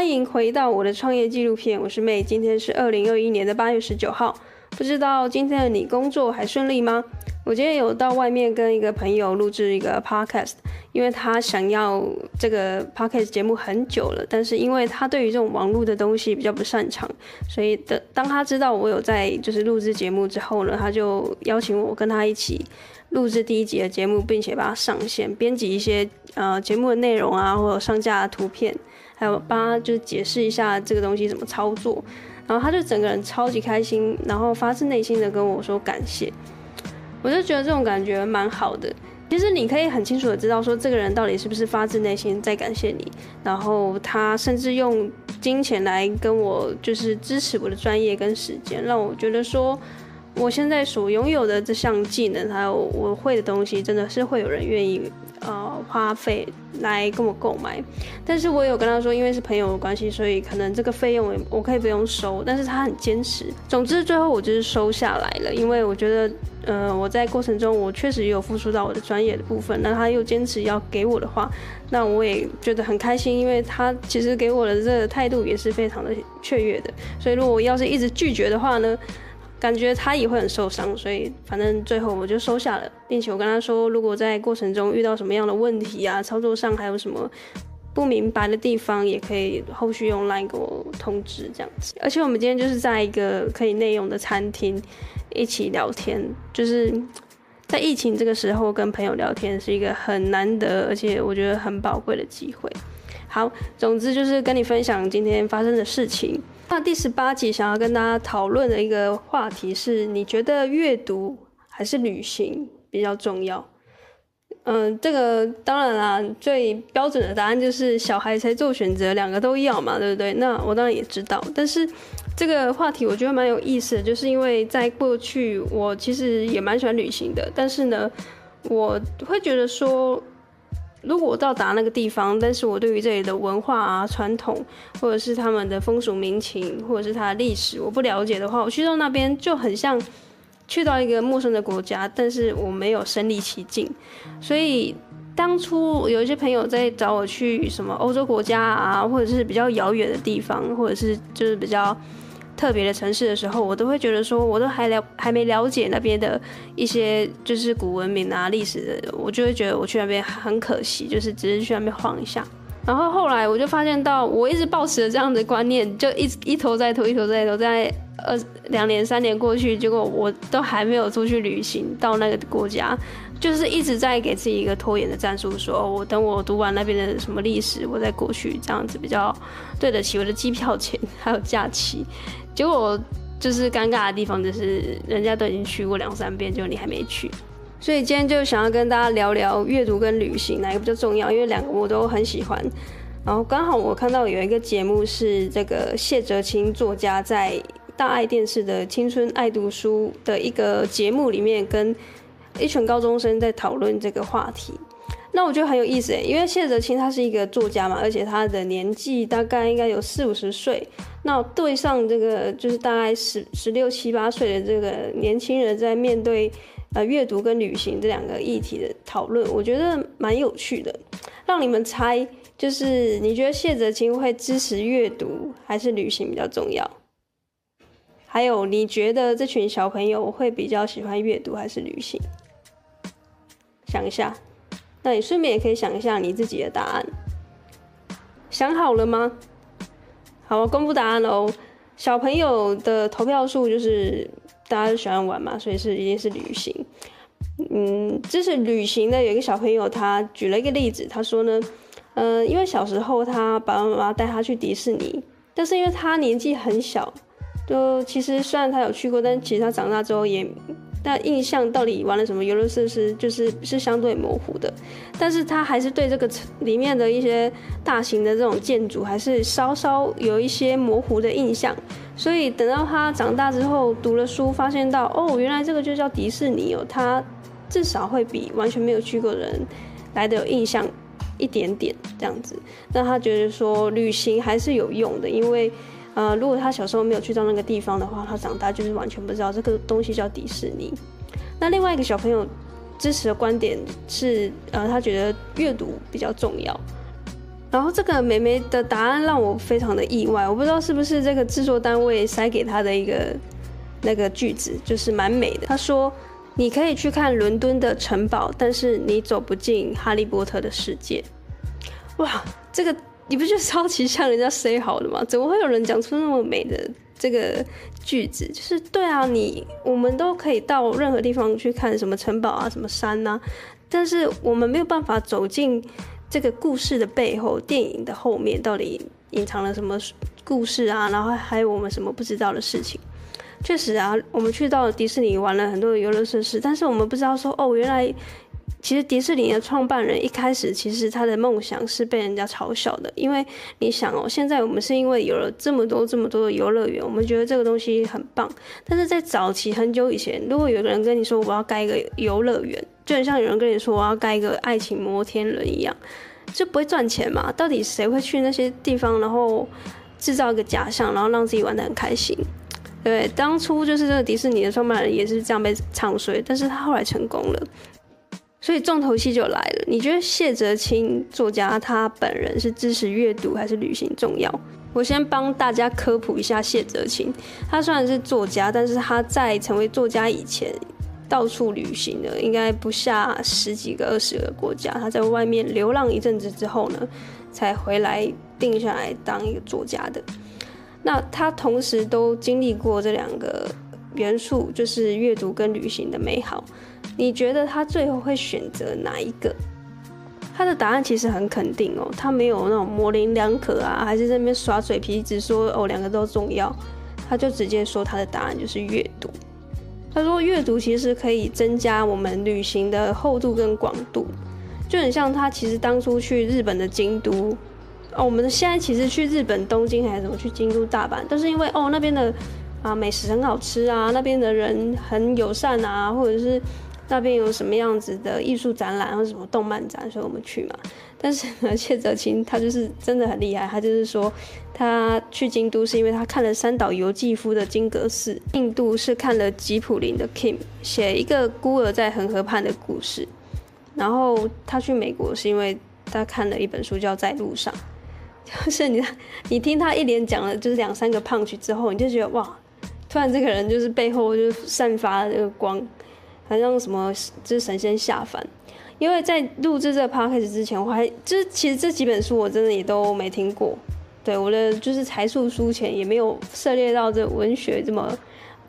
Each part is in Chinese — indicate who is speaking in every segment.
Speaker 1: 欢迎回到我的创业纪录片，我是妹今天是二零二一年的八月十九号，不知道今天的你工作还顺利吗？我今天有到外面跟一个朋友录制一个 podcast，因为他想要这个 podcast 节目很久了，但是因为他对于这种网络的东西比较不擅长，所以的当他知道我有在就是录制节目之后呢，他就邀请我跟他一起录制第一集的节目，并且把它上线，编辑一些呃节目的内容啊，或者上架图片。还有帮他就是解释一下这个东西怎么操作，然后他就整个人超级开心，然后发自内心的跟我说感谢，我就觉得这种感觉蛮好的。其实你可以很清楚的知道说这个人到底是不是发自内心在感谢你，然后他甚至用金钱来跟我就是支持我的专业跟时间，让我觉得说我现在所拥有的这项技能还有我会的东西，真的是会有人愿意。呃，花费来跟我购买，但是我有跟他说，因为是朋友的关系，所以可能这个费用我可以不用收，但是他很坚持。总之，最后我就是收下来了，因为我觉得，呃，我在过程中我确实也有付出到我的专业的部分，那他又坚持要给我的话，那我也觉得很开心，因为他其实给我的这个态度也是非常的雀跃的，所以如果我要是一直拒绝的话呢，感觉他也会很受伤，所以反正最后我就收下了，并且我跟他说，如果在过程中遇到什么样的问题啊，操作上还有什么不明白的地方，也可以后续用 Line 给我通知这样子。而且我们今天就是在一个可以内用的餐厅一起聊天，就是在疫情这个时候跟朋友聊天是一个很难得，而且我觉得很宝贵的机会。好，总之就是跟你分享今天发生的事情。那第十八集想要跟大家讨论的一个话题是：你觉得阅读还是旅行比较重要？嗯，这个当然啦，最标准的答案就是小孩才做选择，两个都要嘛，对不对？那我当然也知道，但是这个话题我觉得蛮有意思的，就是因为在过去我其实也蛮喜欢旅行的，但是呢，我会觉得说。如果我到达那个地方，但是我对于这里的文化啊、传统，或者是他们的风俗民情，或者是它的历史，我不了解的话，我去到那边就很像去到一个陌生的国家，但是我没有身历其境。所以当初有一些朋友在找我去什么欧洲国家啊，或者是比较遥远的地方，或者是就是比较。特别的城市的时候，我都会觉得说，我都还了还没了解那边的一些就是古文明啊、历史的，我就会觉得我去那边很可惜，就是只是去那边晃一下。然后后来我就发现到，我一直抱持着这样的观念，就一一头在头，一头在头，在二两年、三年过去，结果我都还没有出去旅行到那个国家，就是一直在给自己一个拖延的战术，说我等我读完那边的什么历史，我再过去，这样子比较对得起我的机票钱还有假期。结果就是尴尬的地方，就是人家都已经去过两三遍，就你还没去。所以今天就想要跟大家聊聊阅读跟旅行哪个比较重要，因为两个我都很喜欢。然后刚好我看到有一个节目是这个谢哲青作家在大爱电视的《青春爱读书》的一个节目里面，跟一群高中生在讨论这个话题。那我觉得很有意思诶，因为谢哲清他是一个作家嘛，而且他的年纪大概应该有四五十岁。那对上这个就是大概十十六七八岁的这个年轻人，在面对呃阅读跟旅行这两个议题的讨论，我觉得蛮有趣的。让你们猜，就是你觉得谢哲清会支持阅读还是旅行比较重要？还有，你觉得这群小朋友会比较喜欢阅读还是旅行？想一下。那你顺便也可以想一下你自己的答案，想好了吗？好，公布答案喽。小朋友的投票数就是大家喜欢玩嘛，所以是一定是旅行。嗯，这是旅行的有一个小朋友，他举了一个例子，他说呢，呃，因为小时候他爸爸妈妈带他去迪士尼，但是因为他年纪很小，就其实虽然他有去过，但其实他长大之后也。但印象到底玩了什么游乐设施，就是是相对模糊的。但是他还是对这个里面的一些大型的这种建筑，还是稍稍有一些模糊的印象。所以等到他长大之后读了书，发现到哦，原来这个就叫迪士尼哦。他至少会比完全没有去过的人来的有印象一点点这样子。那他觉得说旅行还是有用的，因为。呃，如果他小时候没有去到那个地方的话，他长大就是完全不知道这个东西叫迪士尼。那另外一个小朋友支持的观点是，呃，他觉得阅读比较重要。然后这个妹妹的答案让我非常的意外，我不知道是不是这个制作单位塞给她的一个那个句子，就是蛮美的。她说：“你可以去看伦敦的城堡，但是你走不进哈利波特的世界。”哇，这个你不觉得超级像人家 say 好的吗？怎么会有人讲出那么美的这个句子？就是对啊，你我们都可以到任何地方去看什么城堡啊，什么山呐，但是我们没有办法走进。这个故事的背后，电影的后面到底隐藏了什么故事啊？然后还有我们什么不知道的事情？确实啊，我们去到迪士尼玩了很多的游乐设施，但是我们不知道说哦，原来其实迪士尼的创办人一开始其实他的梦想是被人家嘲笑的，因为你想哦，现在我们是因为有了这么多这么多的游乐园，我们觉得这个东西很棒，但是在早期很久以前，如果有个人跟你说我要盖一个游乐园。就很像有人跟你说我要盖一个爱情摩天轮一样，就不会赚钱嘛？到底谁会去那些地方，然后制造一个假象，然后让自己玩得很开心？对，当初就是这个迪士尼的创办人也是这样被唱衰，但是他后来成功了，所以重头戏就来了。你觉得谢哲青作家他本人是支持阅读还是旅行重要？我先帮大家科普一下谢哲青，他虽然是作家，但是他在成为作家以前。到处旅行的，应该不下十几个、二十个国家。他在外面流浪一阵子之后呢，才回来定下来当一个作家的。那他同时都经历过这两个元素，就是阅读跟旅行的美好。你觉得他最后会选择哪一个？他的答案其实很肯定哦，他没有那种模棱两可啊，还是在那边耍嘴皮子说哦两个都重要。他就直接说他的答案就是阅读。他说：“阅读其实可以增加我们旅行的厚度跟广度，就很像他其实当初去日本的京都，哦，我们现在其实去日本东京还是什么去京都、大阪，都是因为哦那边的啊美食很好吃啊，那边的人很友善啊，或者是。”那边有什么样子的艺术展览，或什么动漫展，所以我们去嘛。但是呢，谢哲青他就是真的很厉害，他就是说他去京都是因为他看了三岛由纪夫的金阁寺，印度是看了吉卜林的 Kim 写一个孤儿在恒河畔的故事，然后他去美国是因为他看了一本书叫在路上。就是你 你听他一连讲了就是两三个 punch 之后，你就觉得哇，突然这个人就是背后就散发这个光。好像什么就是神仙下凡，因为在录制这个 p o d c a s 之前，我还就是其实这几本书我真的也都没听过，对我的就是才疏书浅，也没有涉猎到这文学这么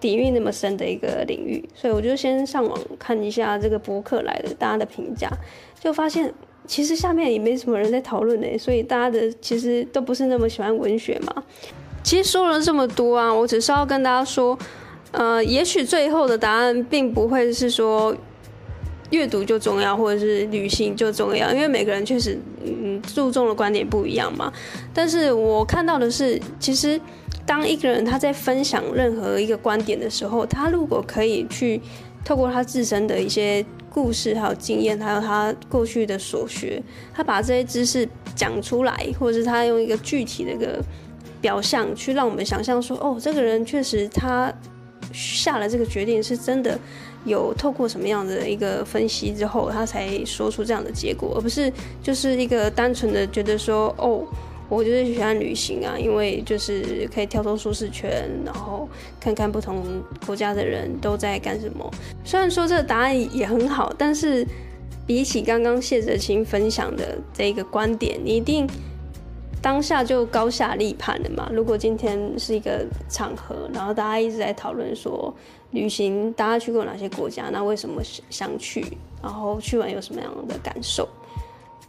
Speaker 1: 底蕴那么深的一个领域，所以我就先上网看一下这个博客来的大家的评价，就发现其实下面也没什么人在讨论呢，所以大家的其实都不是那么喜欢文学嘛。其实说了这么多啊，我只是要跟大家说。呃，也许最后的答案并不会是说阅读就重要，或者是旅行就重要，因为每个人确实嗯注重的观点不一样嘛。但是我看到的是，其实当一个人他在分享任何一个观点的时候，他如果可以去透过他自身的一些故事、还有经验，还有他过去的所学，他把这些知识讲出来，或者是他用一个具体的一个表象去让我们想象说，哦，这个人确实他。下了这个决定是真的有透过什么样的一个分析之后，他才说出这样的结果，而不是就是一个单纯的觉得说哦，我就是喜欢旅行啊，因为就是可以跳脱舒适圈，然后看看不同国家的人都在干什么。虽然说这个答案也很好，但是比起刚刚谢哲青分享的这个观点，你一定。当下就高下立判了嘛。如果今天是一个场合，然后大家一直在讨论说旅行，大家去过哪些国家，那为什么想去？然后去完有什么样的感受？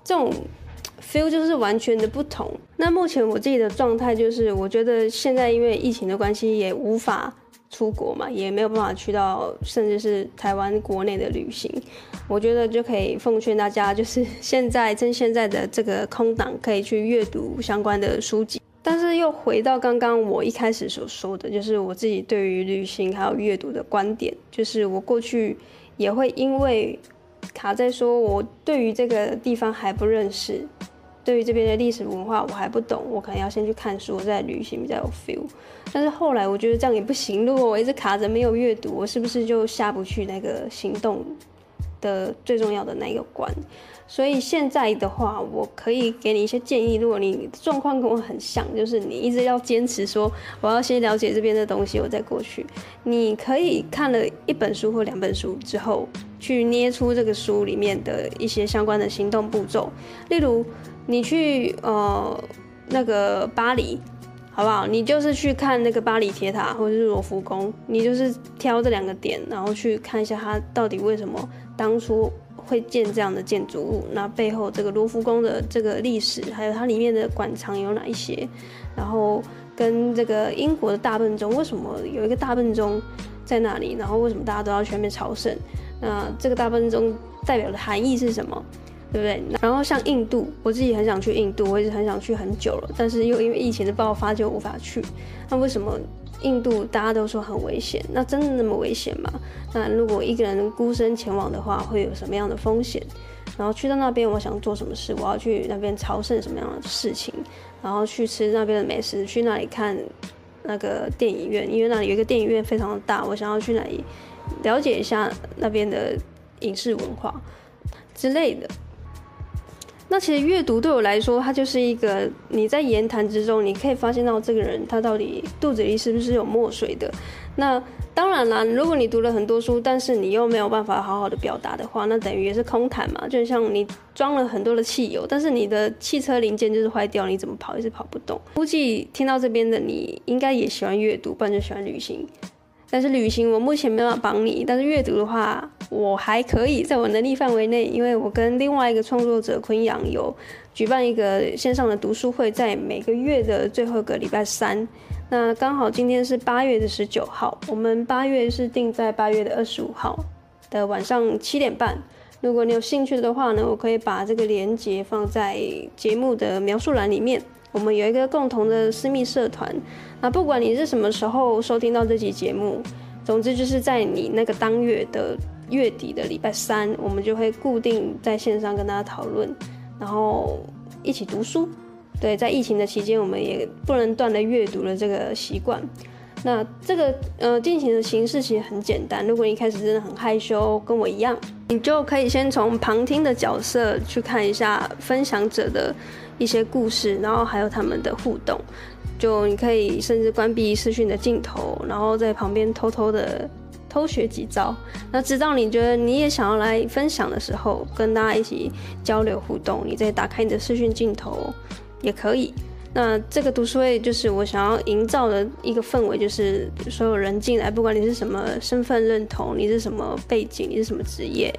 Speaker 1: 这种 feel 就是完全的不同。那目前我自己的状态就是，我觉得现在因为疫情的关系，也无法。出国嘛，也没有办法去到，甚至是台湾国内的旅行。我觉得就可以奉劝大家，就是 现在趁现在的这个空档，可以去阅读相关的书籍。但是又回到刚刚我一开始所说的，就是我自己对于旅行还有阅读的观点，就是我过去也会因为卡在说我对于这个地方还不认识。对于这边的历史文化我还不懂，我可能要先去看书，再旅行比较有 feel。但是后来我觉得这样也不行，如果我一直卡着没有阅读，我是不是就下不去那个行动的最重要的那一个关。所以现在的话，我可以给你一些建议。如果你状况跟我很像，就是你一直要坚持说我要先了解这边的东西，我再过去。你可以看了一本书或两本书之后，去捏出这个书里面的一些相关的行动步骤。例如，你去呃那个巴黎，好不好？你就是去看那个巴黎铁塔或者是罗浮宫，你就是挑这两个点，然后去看一下它到底为什么当初。会建这样的建筑物，那背后这个罗浮宫的这个历史，还有它里面的馆藏有哪一些？然后跟这个英国的大笨钟，为什么有一个大笨钟在那里？然后为什么大家都要去那边朝圣？那这个大笨钟代表的含义是什么？对不对？然后像印度，我自己很想去印度，我一直很想去很久了，但是又因为疫情的爆发就无法去。那为什么？印度大家都说很危险，那真的那么危险吗？那如果一个人孤身前往的话，会有什么样的风险？然后去到那边，我想做什么事？我要去那边朝圣什么样的事情？然后去吃那边的美食，去那里看那个电影院，因为那里有一个电影院非常的大，我想要去那里了解一下那边的影视文化之类的。那其实阅读对我来说，它就是一个你在言谈之中，你可以发现到这个人他到底肚子里是不是有墨水的。那当然啦，如果你读了很多书，但是你又没有办法好好的表达的话，那等于也是空谈嘛。就像你装了很多的汽油，但是你的汽车零件就是坏掉，你怎么跑也是跑不动。估计听到这边的你应该也喜欢阅读，不然就喜欢旅行。但是旅行我目前没办法帮你，但是阅读的话我还可以，在我能力范围内，因为我跟另外一个创作者昆阳有举办一个线上的读书会，在每个月的最后一个礼拜三，那刚好今天是八月的十九号，我们八月是定在八月的二十五号的晚上七点半，如果你有兴趣的话呢，我可以把这个链接放在节目的描述栏里面。我们有一个共同的私密社团，那不管你是什么时候收听到这期节目，总之就是在你那个当月的月底的礼拜三，我们就会固定在线上跟大家讨论，然后一起读书。对，在疫情的期间，我们也不能断了阅读的这个习惯。那这个呃进行的形式其实很简单，如果你一开始真的很害羞，跟我一样，你就可以先从旁听的角色去看一下分享者的。一些故事，然后还有他们的互动，就你可以甚至关闭视讯的镜头，然后在旁边偷偷的偷学几招。那直到你觉得你也想要来分享的时候，跟大家一起交流互动，你再打开你的视讯镜头也可以。那这个读书会就是我想要营造的一个氛围，就是所有人进来，不管你是什么身份认同，你是什么背景，你是什么职业。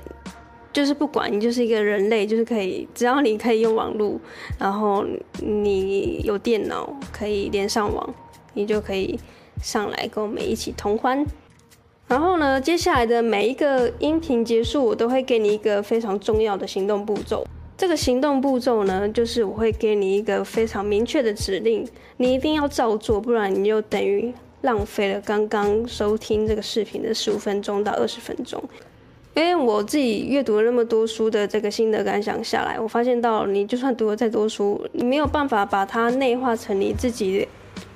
Speaker 1: 就是不管你就是一个人类，就是可以，只要你可以用网络，然后你有电脑可以连上网，你就可以上来跟我们一起同欢。然后呢，接下来的每一个音频结束，我都会给你一个非常重要的行动步骤。这个行动步骤呢，就是我会给你一个非常明确的指令，你一定要照做，不然你就等于浪费了刚刚收听这个视频的十五分钟到二十分钟。因为我自己阅读了那么多书的这个心得感想下来，我发现到你就算读了再多书，你没有办法把它内化成你自己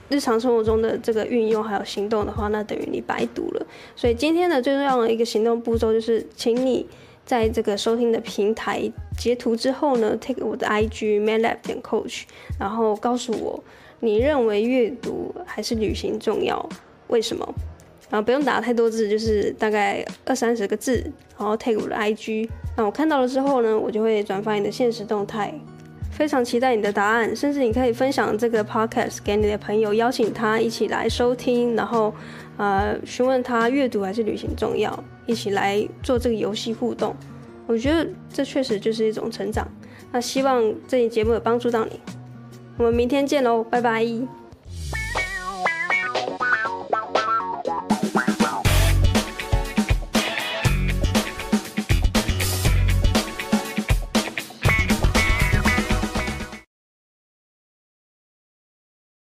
Speaker 1: 日常生活中的这个运用还有行动的话，那等于你白读了。所以今天的最重要的一个行动步骤就是，请你在这个收听的平台截图之后呢，take 我的 IG manlab 点 coach，然后告诉我你认为阅读还是旅行重要，为什么？然后不用打太多字，就是大概二三十个字，然后 tag 我的 IG。那我看到了之后呢，我就会转发你的现实动态。非常期待你的答案，甚至你可以分享这个 podcast 给你的朋友，邀请他一起来收听，然后呃询问他阅读还是旅行重要，一起来做这个游戏互动。我觉得这确实就是一种成长。那希望这期节目有帮助到你。我们明天见喽，拜拜。